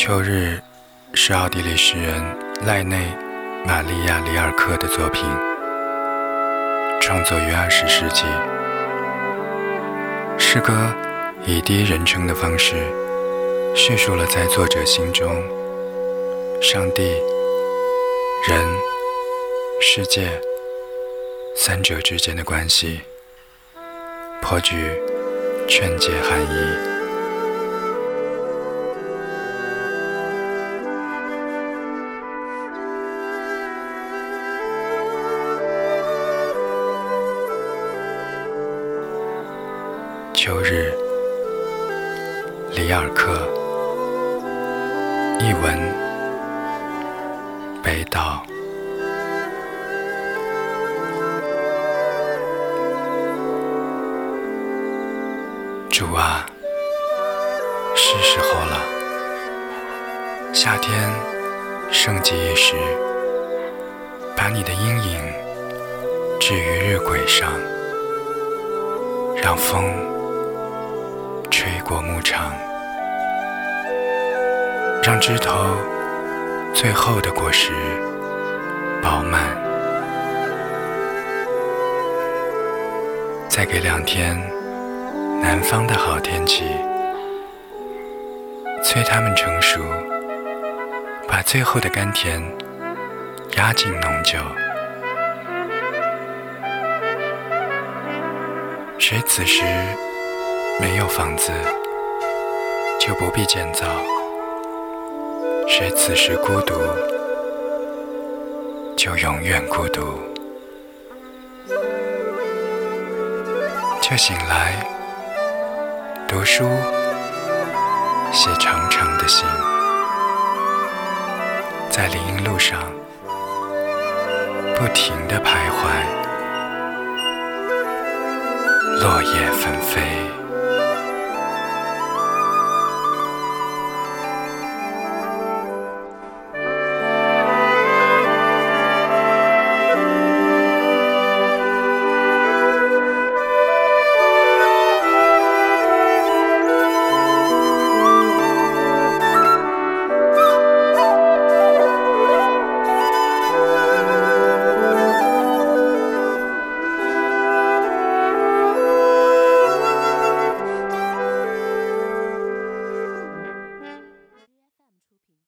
秋日是奥地利诗人赖内·玛利亚·里尔克的作品，创作于二十世纪。诗歌以第一人称的方式叙述了在作者心中上帝、人、世界三者之间的关系，颇具劝诫含义。秋日，里尔克。译文：北岛。主啊，是时候了。夏天盛极一时，把你的阴影置于日晷上，让风。吹过牧场，让枝头最后的果实饱满。再给两天南方的好天气，催它们成熟，把最后的甘甜压进浓酒。谁此时？没有房子，就不必建造。谁此时孤独，就永远孤独。就醒来，读书，写长长的信，在林荫路上不停地徘徊，落叶纷飞。